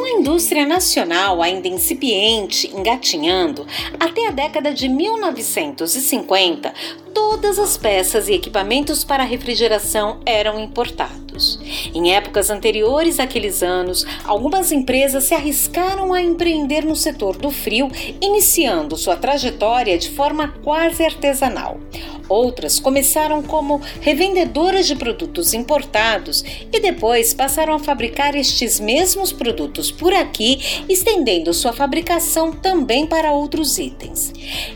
Com a indústria nacional ainda incipiente, engatinhando, até a década de 1950, todas as peças e equipamentos para refrigeração eram importados. Em épocas anteriores àqueles anos, algumas empresas se arriscaram a empreender no setor do frio, iniciando sua trajetória de forma quase artesanal. Outras começaram como revendedoras de produtos importados e depois passaram a fabricar estes mesmos produtos por aqui, estendendo sua fabricação também para outros itens.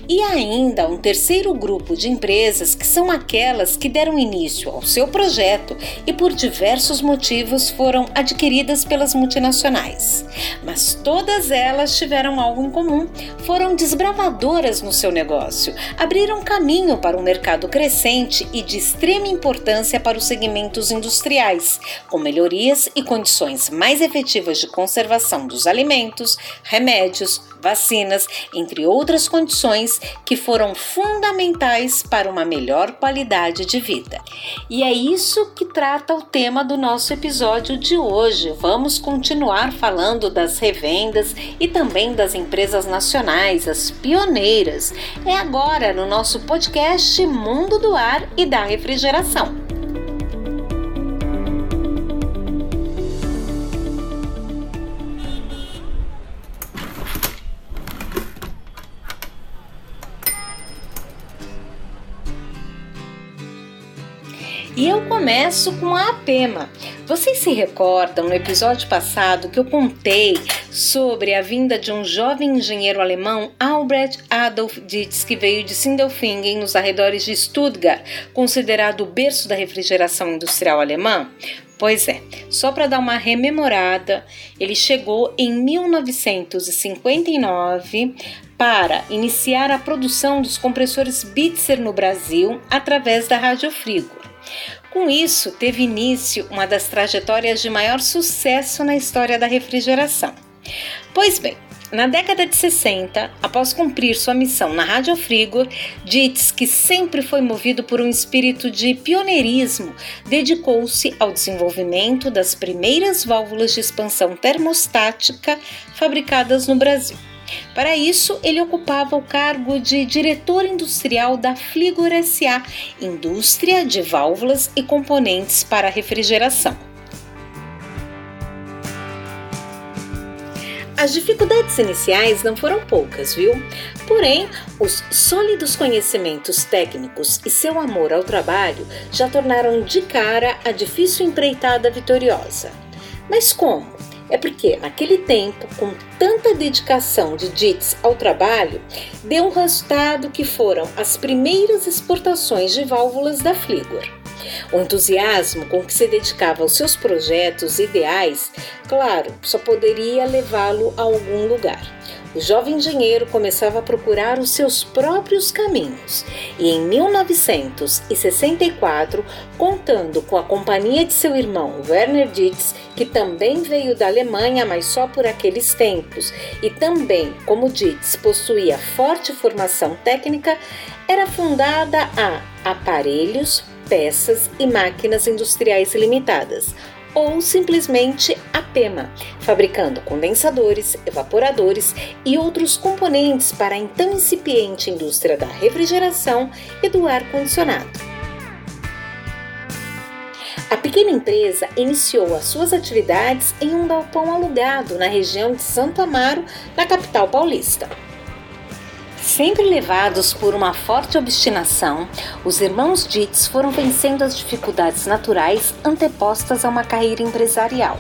E ainda um terceiro grupo de empresas que são aquelas que deram início ao seu projeto e por diversos motivos foram adquiridas pelas multinacionais. Mas todas elas tiveram algo em comum: foram desbravadoras no seu negócio, abriram caminho para um mercado mercado crescente e de extrema importância para os segmentos industriais, com melhorias e condições mais efetivas de conservação dos alimentos, remédios, vacinas, entre outras condições que foram fundamentais para uma melhor qualidade de vida. E é isso que trata o tema do nosso episódio de hoje. Vamos continuar falando das revendas e também das empresas nacionais, as pioneiras. É agora no nosso podcast Mundo do Ar e da Refrigeração. E eu começo com a Apema. Vocês se recordam no episódio passado que eu contei sobre a vinda de um jovem engenheiro alemão, Albrecht Adolf Dietz, que veio de Sindelfingen, nos arredores de Stuttgart, considerado o berço da refrigeração industrial alemã? Pois é, só para dar uma rememorada, ele chegou em 1959 para iniciar a produção dos compressores Bitzer no Brasil através da Rádio Frigo. Com isso, teve início uma das trajetórias de maior sucesso na história da refrigeração. Pois bem, na década de 60, após cumprir sua missão na Rádio Frigor, Dietz, que sempre foi movido por um espírito de pioneirismo, dedicou-se ao desenvolvimento das primeiras válvulas de expansão termostática fabricadas no Brasil. Para isso, ele ocupava o cargo de diretor industrial da Fligor SA, indústria de válvulas e componentes para refrigeração. As dificuldades iniciais não foram poucas, viu? Porém, os sólidos conhecimentos técnicos e seu amor ao trabalho já tornaram de cara a difícil empreitada vitoriosa. Mas como? É porque, naquele tempo, com tanta dedicação de Dietz ao trabalho, deu um resultado que foram as primeiras exportações de válvulas da Fligor. O entusiasmo com que se dedicava aos seus projetos ideais, claro, só poderia levá-lo a algum lugar o jovem engenheiro começava a procurar os seus próprios caminhos. E, em 1964, contando com a companhia de seu irmão Werner Dietz, que também veio da Alemanha, mas só por aqueles tempos, e também, como Dietz, possuía forte formação técnica, era fundada a Aparelhos, Peças e Máquinas Industriais Limitadas ou simplesmente a PEMA, fabricando condensadores, evaporadores e outros componentes para a então incipiente indústria da refrigeração e do ar-condicionado. A pequena empresa iniciou as suas atividades em um galpão alugado na região de Santo Amaro, na capital paulista. Sempre levados por uma forte obstinação, os irmãos Dietz foram vencendo as dificuldades naturais antepostas a uma carreira empresarial.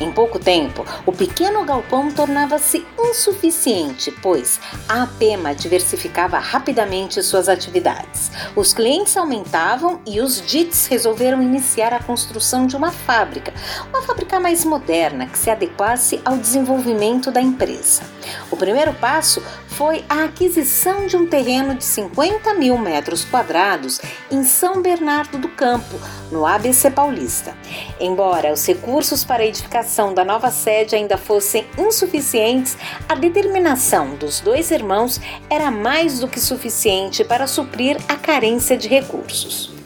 Em pouco tempo, o pequeno galpão tornava-se insuficiente, pois a APEMA diversificava rapidamente suas atividades. Os clientes aumentavam e os Dietz resolveram iniciar a construção de uma fábrica, uma fábrica mais moderna que se adequasse ao desenvolvimento da empresa. O primeiro passo foi a aquisição de um terreno de 50 mil metros quadrados em São Bernardo do Campo, no ABC Paulista. Embora os recursos para a edificação da nova sede ainda fossem insuficientes, a determinação dos dois irmãos era mais do que suficiente para suprir a carência de recursos.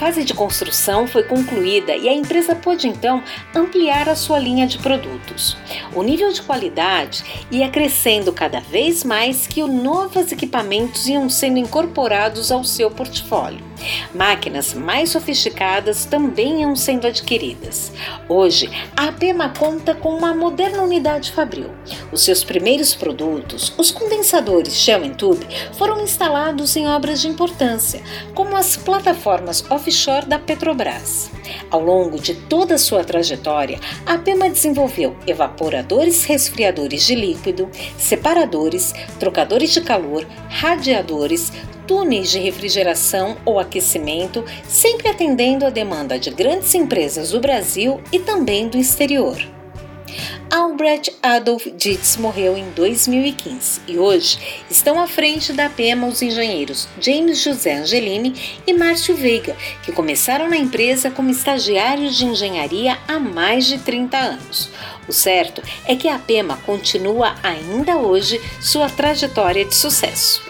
Fase de construção foi concluída e a empresa pôde então ampliar a sua linha de produtos. O nível de qualidade ia crescendo cada vez mais que novos equipamentos iam sendo incorporados ao seu portfólio. Máquinas mais sofisticadas também iam sendo adquiridas. Hoje, a APEMA conta com uma moderna unidade fabril. Os seus primeiros produtos, os condensadores Shell Tube, foram instalados em obras de importância, como as plataformas offshore da Petrobras. Ao longo de toda sua trajetória, a APEMA desenvolveu evaporadores resfriadores de líquido, separadores, trocadores de calor, radiadores, túneis de refrigeração ou aquecimento, sempre atendendo à demanda de grandes empresas do Brasil e também do exterior. Albrecht Adolf Dietz morreu em 2015 e hoje estão à frente da PEMA os engenheiros James José Angelini e Márcio Veiga, que começaram na empresa como estagiários de engenharia há mais de 30 anos. O certo é que a PEMA continua ainda hoje sua trajetória de sucesso.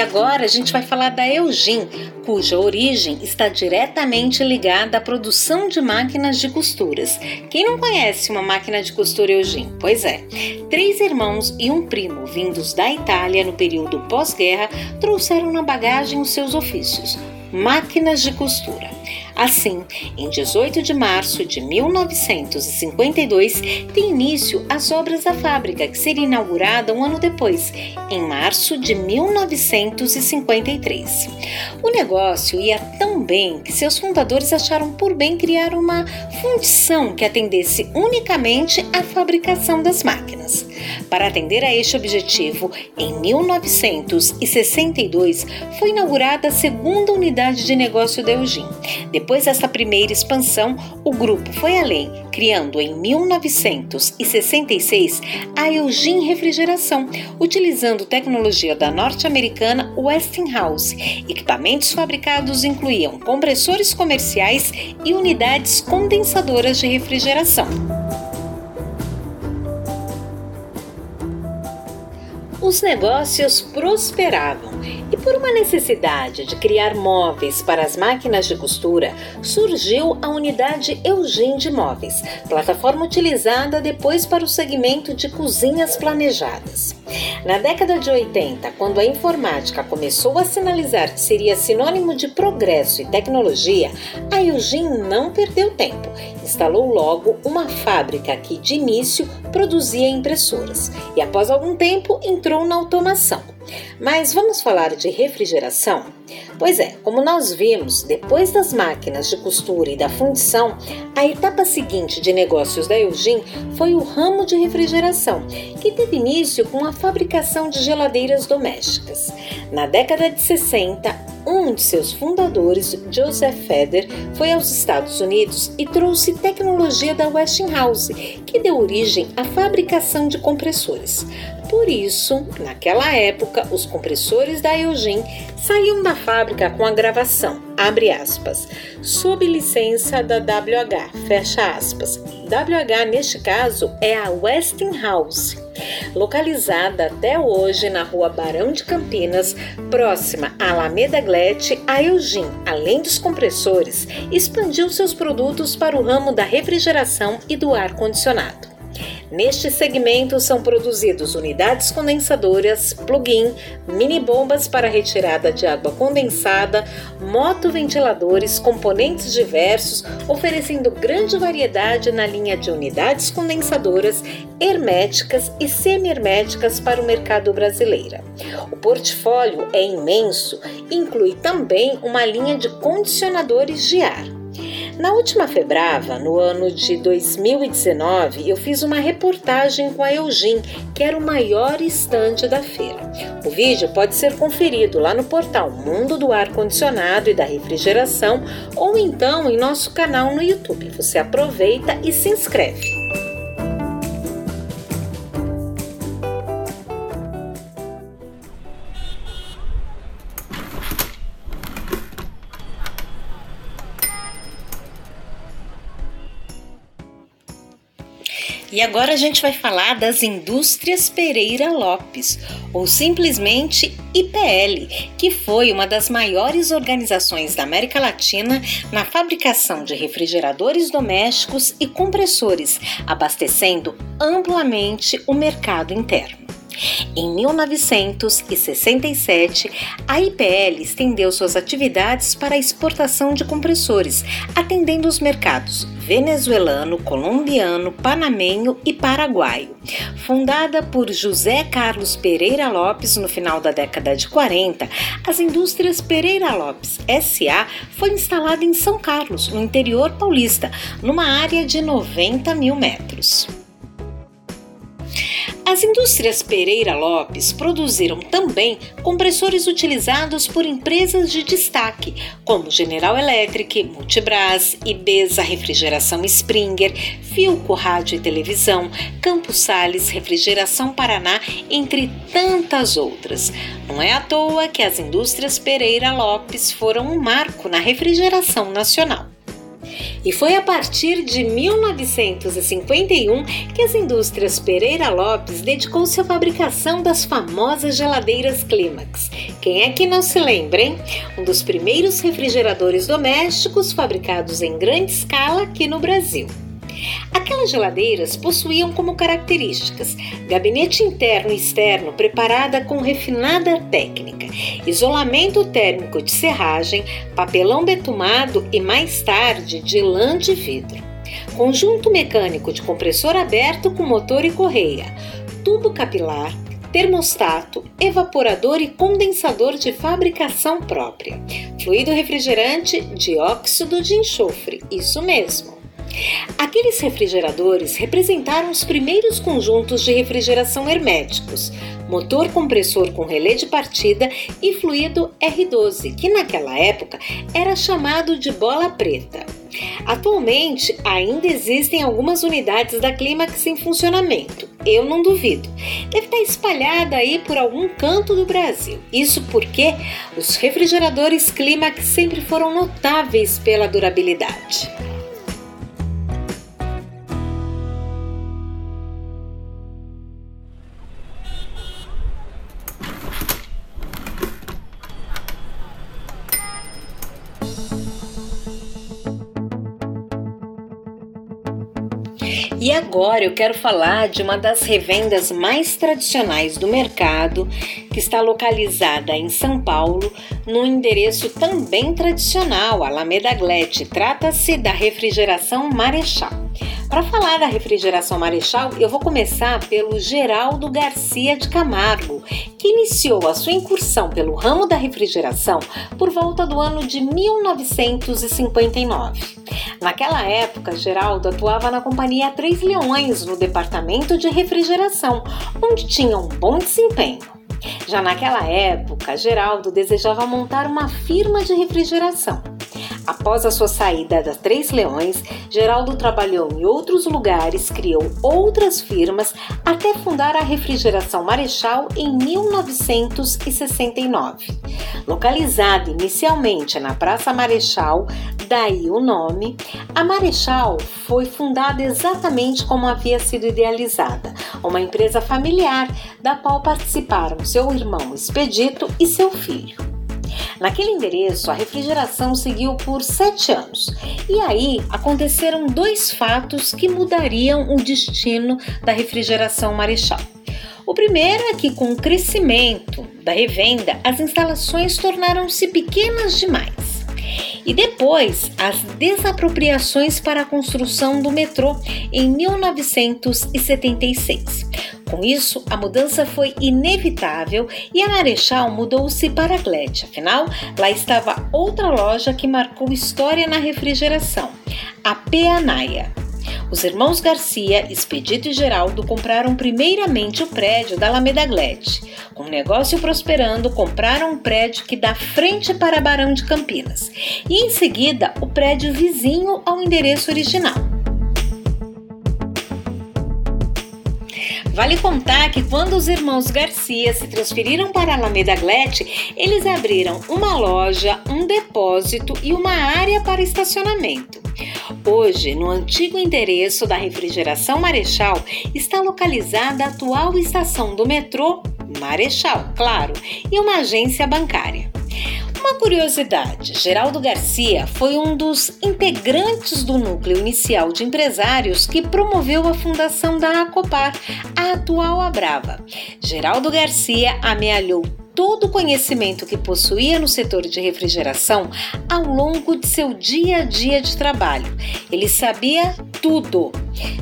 Agora a gente vai falar da Eugin, cuja origem está diretamente ligada à produção de máquinas de costuras. Quem não conhece uma máquina de costura Eugin? Pois é. Três irmãos e um primo vindos da Itália no período pós-guerra trouxeram na bagagem os seus ofícios máquinas de costura. Assim, em 18 de março de 1952, tem início as obras da fábrica, que seria inaugurada um ano depois, em março de 1953. O negócio ia tão bem que seus fundadores acharam por bem criar uma fundição que atendesse unicamente à fabricação das máquinas. Para atender a este objetivo, em 1962 foi inaugurada a segunda unidade de negócio da Eugin. Depois dessa primeira expansão, o grupo foi além, criando em 1966 a Eugin Refrigeração, utilizando tecnologia da norte-americana Westinghouse. Equipamentos fabricados incluíam compressores comerciais e unidades condensadoras de refrigeração. os negócios prosperavam e, por uma necessidade de criar móveis para as máquinas de costura, surgiu a unidade Eugênio de Móveis, plataforma utilizada depois para o segmento de cozinhas planejadas. Na década de 80, quando a informática começou a sinalizar que seria sinônimo de progresso e tecnologia, a Eugene não perdeu tempo. Instalou logo uma fábrica que, de início, produzia impressoras e, após algum tempo, entrou na automação. Mas vamos falar de refrigeração? Pois é, como nós vimos, depois das máquinas de costura e da fundição, a etapa seguinte de negócios da Eugene foi o ramo de refrigeração, que teve início com a fabricação de geladeiras domésticas. Na década de 60, um de seus fundadores, Joseph Feder, foi aos Estados Unidos e trouxe tecnologia da Westinghouse, que deu origem à fabricação de compressores. Por isso, naquela época, os compressores da Eugene saíam da fábrica com a gravação, abre aspas, sob licença da WH, fecha aspas. WH, neste caso, é a Westinghouse, localizada até hoje na rua Barão de Campinas, próxima à Alameda Glete, a Eugene, além dos compressores, expandiu seus produtos para o ramo da refrigeração e do ar-condicionado. Neste segmento são produzidos unidades condensadoras, plug-in, mini bombas para retirada de água condensada, motoventiladores, componentes diversos, oferecendo grande variedade na linha de unidades condensadoras, herméticas e semi-herméticas para o mercado brasileiro. O portfólio é imenso inclui também uma linha de condicionadores de ar. Na última Febrava, no ano de 2019, eu fiz uma reportagem com a Eugin, que era o maior estande da feira. O vídeo pode ser conferido lá no portal Mundo do Ar Condicionado e da Refrigeração ou então em nosso canal no YouTube. Você aproveita e se inscreve. E agora a gente vai falar das Indústrias Pereira Lopes, ou simplesmente IPL, que foi uma das maiores organizações da América Latina na fabricação de refrigeradores domésticos e compressores, abastecendo amplamente o mercado interno. Em 1967, a IPL estendeu suas atividades para a exportação de compressores, atendendo os mercados venezuelano, colombiano, panamenho e paraguaio. Fundada por José Carlos Pereira Lopes no final da década de 40, as indústrias Pereira Lopes SA foi instalada em São Carlos, no interior paulista, numa área de 90 mil metros. As indústrias Pereira Lopes produziram também compressores utilizados por empresas de destaque, como General Electric, Multibras, Ibesa Refrigeração Springer, Filco Rádio e Televisão, Campos Sales Refrigeração Paraná, entre tantas outras. Não é à toa que as indústrias Pereira Lopes foram um marco na refrigeração nacional. E foi a partir de 1951 que as indústrias Pereira Lopes dedicou-se à fabricação das famosas geladeiras Climax. Quem é que não se lembra, hein? Um dos primeiros refrigeradores domésticos fabricados em grande escala aqui no Brasil. Aquelas geladeiras possuíam como características gabinete interno e externo preparada com refinada técnica, isolamento térmico de serragem, papelão betumado e mais tarde de lã de vidro. Conjunto mecânico de compressor aberto com motor e correia, tubo capilar, termostato, evaporador e condensador de fabricação própria, fluido refrigerante, dióxido de enxofre, isso mesmo. Aqueles refrigeradores representaram os primeiros conjuntos de refrigeração herméticos, motor compressor com relé de partida e fluido R12, que naquela época era chamado de bola preta. Atualmente, ainda existem algumas unidades da Climax em funcionamento. Eu não duvido. Deve estar espalhada aí por algum canto do Brasil. Isso porque os refrigeradores Climax sempre foram notáveis pela durabilidade. E agora eu quero falar de uma das revendas mais tradicionais do mercado, que está localizada em São Paulo, num endereço também tradicional, Alameda Glete. Trata-se da Refrigeração Marechal. Para falar da refrigeração Marechal, eu vou começar pelo Geraldo Garcia de Camargo, que iniciou a sua incursão pelo ramo da refrigeração por volta do ano de 1959. Naquela época, Geraldo atuava na companhia Três Leões, no departamento de refrigeração, onde tinha um bom desempenho. Já naquela época, Geraldo desejava montar uma firma de refrigeração. Após a sua saída da Três Leões, Geraldo trabalhou em outros lugares, criou outras firmas até fundar a Refrigeração Marechal em 1969. Localizada inicialmente na Praça Marechal, daí o nome, a Marechal foi fundada exatamente como havia sido idealizada, uma empresa familiar da qual participaram seu irmão Expedito e seu filho. Naquele endereço, a refrigeração seguiu por sete anos. E aí aconteceram dois fatos que mudariam o destino da refrigeração Marechal. O primeiro é que, com o crescimento da revenda, as instalações tornaram-se pequenas demais. E depois, as desapropriações para a construção do metrô em 1976. Com isso, a mudança foi inevitável e a Marechal mudou-se para Glete. Afinal, lá estava outra loja que marcou história na refrigeração, a Peanaia. Os irmãos Garcia, Expedito e Geraldo compraram primeiramente o prédio da Alameda Glete. Com o negócio prosperando, compraram um prédio que dá frente para Barão de Campinas e, em seguida, o prédio vizinho ao endereço original. Vale contar que quando os irmãos Garcia se transferiram para Alameda Glete, eles abriram uma loja, um depósito e uma área para estacionamento. Hoje, no antigo endereço da Refrigeração Marechal, está localizada a atual estação do metrô Marechal, claro, e uma agência bancária. Uma curiosidade: Geraldo Garcia foi um dos integrantes do núcleo inicial de empresários que promoveu a fundação da Acopar, a atual Abrava. Geraldo Garcia amealhou todo o conhecimento que possuía no setor de refrigeração ao longo de seu dia a dia de trabalho. Ele sabia tudo.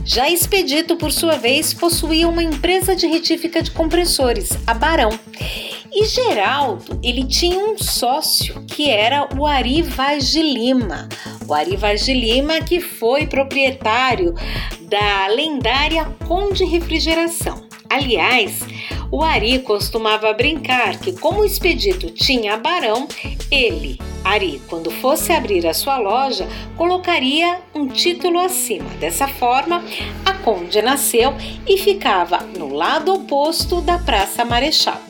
Já Expedito, por sua vez, possuía uma empresa de retífica de compressores, a Barão. E Geraldo, ele tinha um sócio que era o Ari Vaz de Lima. O Ari Vaz de Lima que foi proprietário da lendária Conde Refrigeração. Aliás, o Ari costumava brincar que, como o expedito tinha barão, ele, Ari, quando fosse abrir a sua loja, colocaria um título acima. Dessa forma, a Conde nasceu e ficava no lado oposto da Praça Marechal.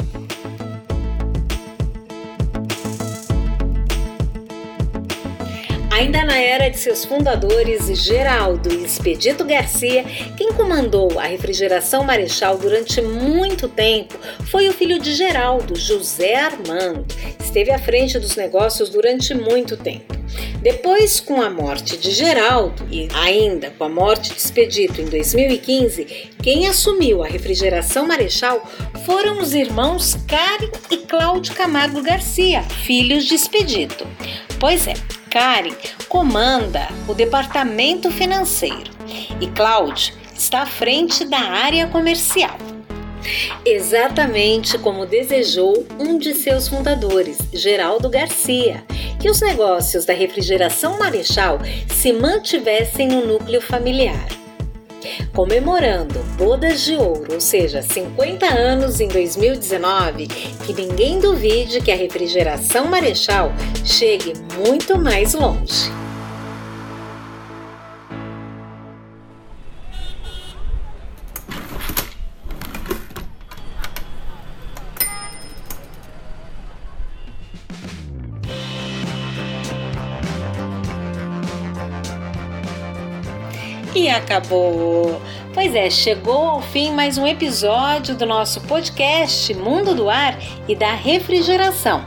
Ainda na era de seus fundadores, Geraldo e Expedito Garcia, quem comandou a refrigeração Marechal durante muito tempo foi o filho de Geraldo, José Armando. Esteve à frente dos negócios durante muito tempo. Depois, com a morte de Geraldo e ainda com a morte de Expedito em 2015, quem assumiu a refrigeração Marechal foram os irmãos Karen e Cláudio Camargo Garcia, filhos de Expedito. Pois é, Karen comanda o departamento financeiro e Cláudio está à frente da área comercial. Exatamente como desejou um de seus fundadores, Geraldo Garcia, que os negócios da refrigeração Marechal se mantivessem no núcleo familiar comemorando Bodas de Ouro, ou seja, 50 anos em 2019, que ninguém duvide que a refrigeração Marechal chegue muito mais longe. E acabou! Pois é, chegou ao fim mais um episódio do nosso podcast Mundo do Ar e da Refrigeração.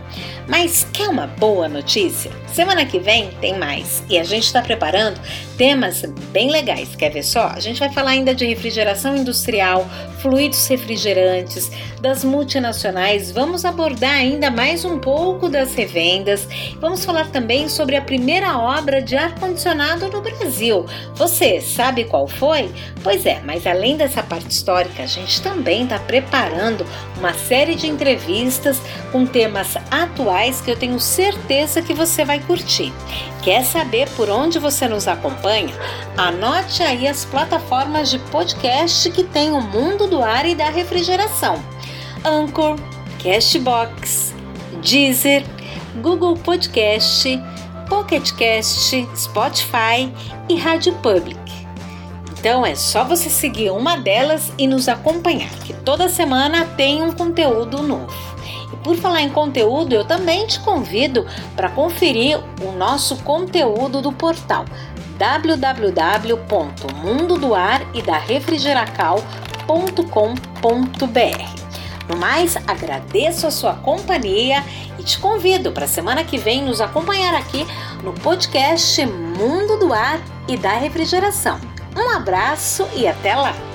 Mas quer uma boa notícia? Semana que vem tem mais e a gente está preparando temas bem legais. Quer ver só? A gente vai falar ainda de refrigeração industrial, fluidos refrigerantes, das multinacionais. Vamos abordar ainda mais um pouco das revendas. Vamos falar também sobre a primeira obra de ar-condicionado no Brasil. Você sabe qual foi? Pois é, mas além dessa parte histórica, a gente também está preparando uma série de entrevistas com temas atuais que eu tenho certeza que você vai curtir. Quer saber por onde você nos acompanha? Anote aí as plataformas de podcast que tem o mundo do ar e da refrigeração: Anchor, Castbox, Deezer, Google Podcast, Pocket Cast, Spotify e Rádio Public. Então é só você seguir uma delas e nos acompanhar, que toda semana tem um conteúdo novo. Por falar em conteúdo, eu também te convido para conferir o nosso conteúdo do portal www.mundodoaridarefrigeracal.com.br. No mais, agradeço a sua companhia e te convido para a semana que vem nos acompanhar aqui no podcast Mundo do Ar e da Refrigeração. Um abraço e até lá!